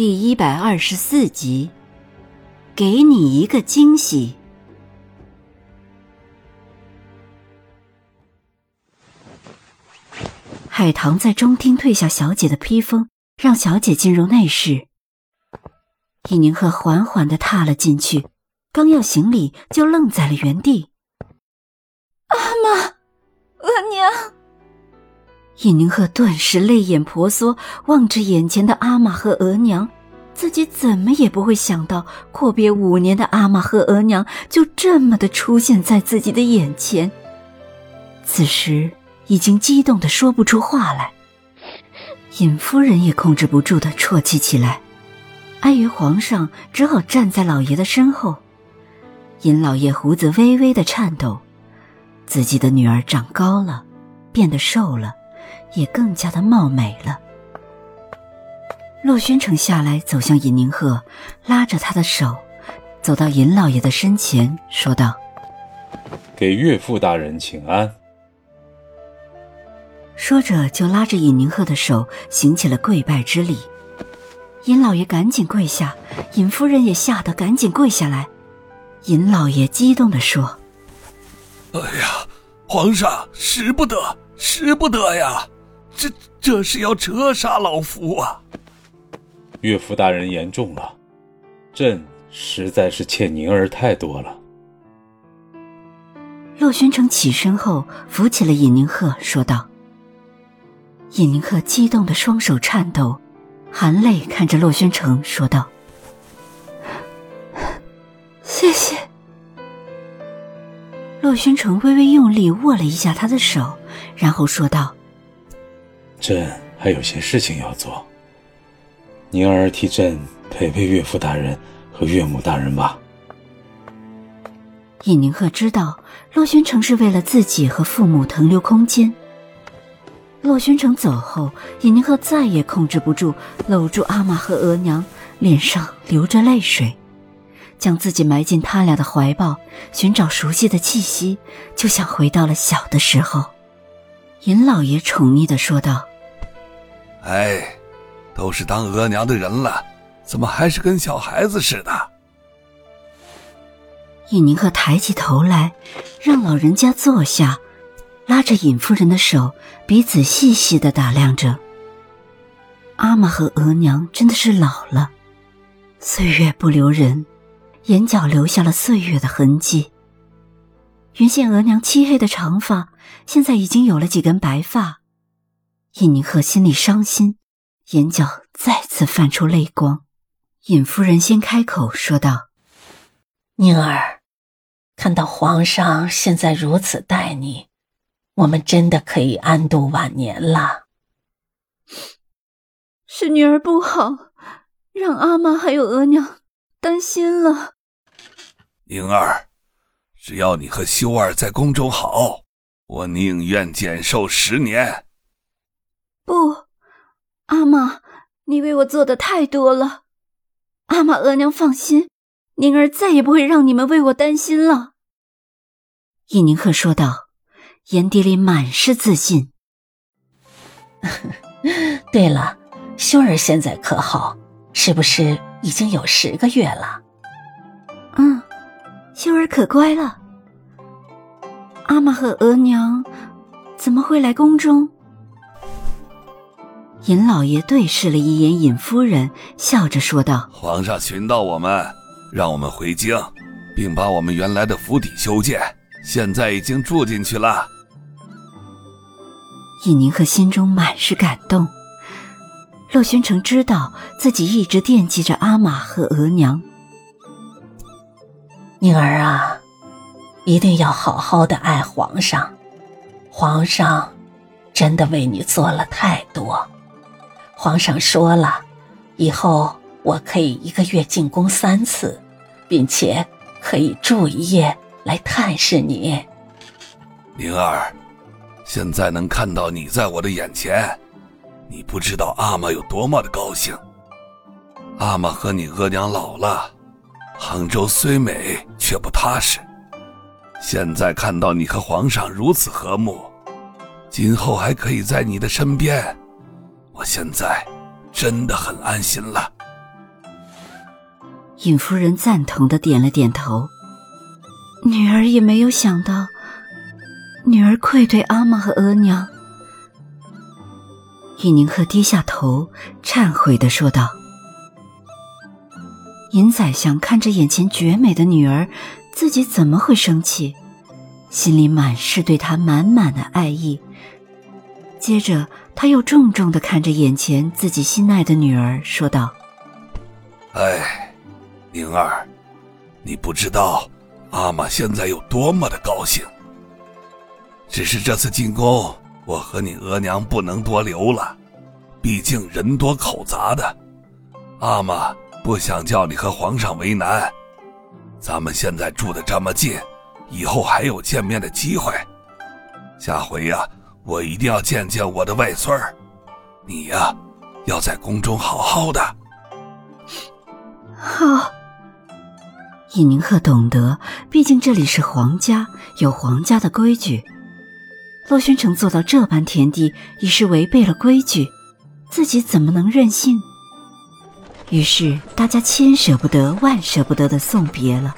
第一百二十四集，给你一个惊喜。海棠在中厅退下小姐的披风，让小姐进入内室。尹宁鹤缓缓的踏了进去，刚要行礼，就愣在了原地。阿妈，额娘。尹宁鹤顿时泪眼婆娑，望着眼前的阿玛和额娘，自己怎么也不会想到，阔别五年的阿玛和额娘就这么的出现在自己的眼前。此时已经激动的说不出话来，尹夫人也控制不住的啜泣起来。碍于皇上，只好站在老爷的身后。尹老爷胡子微微的颤抖，自己的女儿长高了，变得瘦了。也更加的貌美了。洛宣城下来，走向尹宁鹤，拉着他的手，走到尹老爷的身前，说道：“给岳父大人请安。”说着，就拉着尹宁鹤的手，行起了跪拜之礼。尹老爷赶紧跪下，尹夫人也吓得赶紧跪下来。尹老爷激动地说：“哎呀，皇上，使不得，使不得呀！”这这是要折杀老夫啊！岳父大人言重了，朕实在是欠宁儿太多了。洛宣城起身后扶起了尹宁鹤，说道：“尹宁鹤激动的双手颤抖，含泪看着洛宣城，说道：‘洛宣城微微用力握了一下他的手，然后说道。”朕还有些事情要做，宁儿替朕陪陪岳父大人和岳母大人吧。尹宁鹤知道洛宣城是为了自己和父母腾留空间。洛宣城走后，尹宁鹤再也控制不住，搂住阿玛和额娘，脸上流着泪水，将自己埋进他俩的怀抱，寻找熟悉的气息，就像回到了小的时候。尹老爷宠溺的说道。哎，都是当额娘的人了，怎么还是跟小孩子似的？尹宁鹤抬起头来，让老人家坐下，拉着尹夫人的手，彼此细细的打量着。阿玛和额娘真的是老了，岁月不留人，眼角留下了岁月的痕迹。原先额娘漆黑的长发，现在已经有了几根白发。尹宁鹤心里伤心，眼角再次泛出泪光。尹夫人先开口说道：“宁儿，看到皇上现在如此待你，我们真的可以安度晚年了。是女儿不好，让阿妈还有额娘担心了。宁儿，只要你和修儿在宫中好，我宁愿减寿十年。”不，阿玛，你为我做的太多了。阿玛额娘放心，宁儿再也不会让你们为我担心了。伊宁鹤说道，眼底里满是自信。对了，修儿现在可好？是不是已经有十个月了？嗯，修儿可乖了。阿玛和额娘怎么会来宫中？尹老爷对视了一眼尹夫人，笑着说道：“皇上寻到我们，让我们回京，并把我们原来的府邸修建，现在已经住进去了。”尹宁鹤心中满是感动。洛宣城知道自己一直惦记着阿玛和额娘。宁儿啊，一定要好好的爱皇上，皇上真的为你做了太多。皇上说了，以后我可以一个月进宫三次，并且可以住一夜来探视你。宁儿，现在能看到你在我的眼前，你不知道阿玛有多么的高兴。阿玛和你额娘老了，杭州虽美却不踏实。现在看到你和皇上如此和睦，今后还可以在你的身边，我现在真的很安心了。尹夫人赞同的点了点头。女儿也没有想到，女儿愧对阿玛和额娘。尹宁鹤低下头，忏悔的说道。尹宰相看着眼前绝美的女儿，自己怎么会生气？心里满是对她满满的爱意。接着，他又重重的看着眼前自己心爱的女儿，说道：“哎，宁儿，你不知道阿玛现在有多么的高兴。只是这次进宫，我和你额娘不能多留了，毕竟人多口杂的。阿玛。”不想叫你和皇上为难，咱们现在住的这么近，以后还有见面的机会。下回呀，我一定要见见我的外孙儿。你呀，要在宫中好好的。好。尹宁鹤懂得，毕竟这里是皇家，有皇家的规矩。洛宣城做到这般田地，已是违背了规矩，自己怎么能任性？于是大家千舍不得万舍不得的送别了，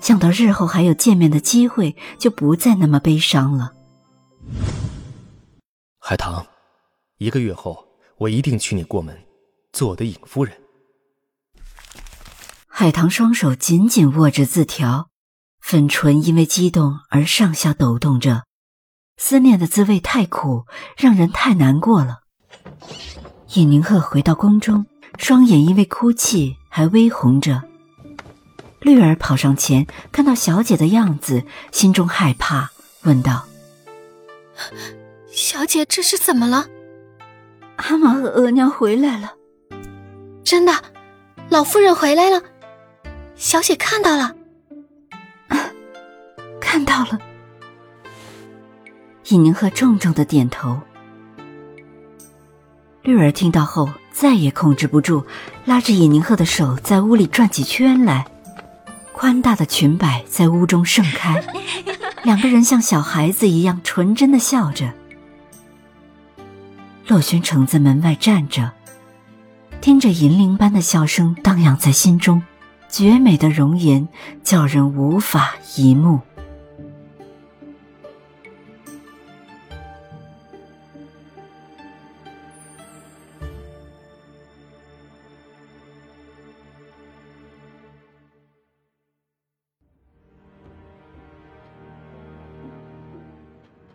想到日后还有见面的机会，就不再那么悲伤了。海棠，一个月后我一定娶你过门，做我的尹夫人。海棠双手紧紧握着字条，粉唇因为激动而上下抖动着，思念的滋味太苦，让人太难过了。尹宁鹤回到宫中。双眼因为哭泣还微红着，绿儿跑上前，看到小姐的样子，心中害怕，问道：“小姐，这是怎么了？”阿玛和额娘回来了，真的，老夫人回来了，小姐看到了，看到了。尹宁鹤重重的点头。绿儿听到后。再也控制不住，拉着尹宁鹤的手在屋里转起圈来，宽大的裙摆在屋中盛开，两个人像小孩子一样纯真的笑着。洛轩城在门外站着，听着银铃般的笑声荡漾在心中，绝美的容颜叫人无法一目。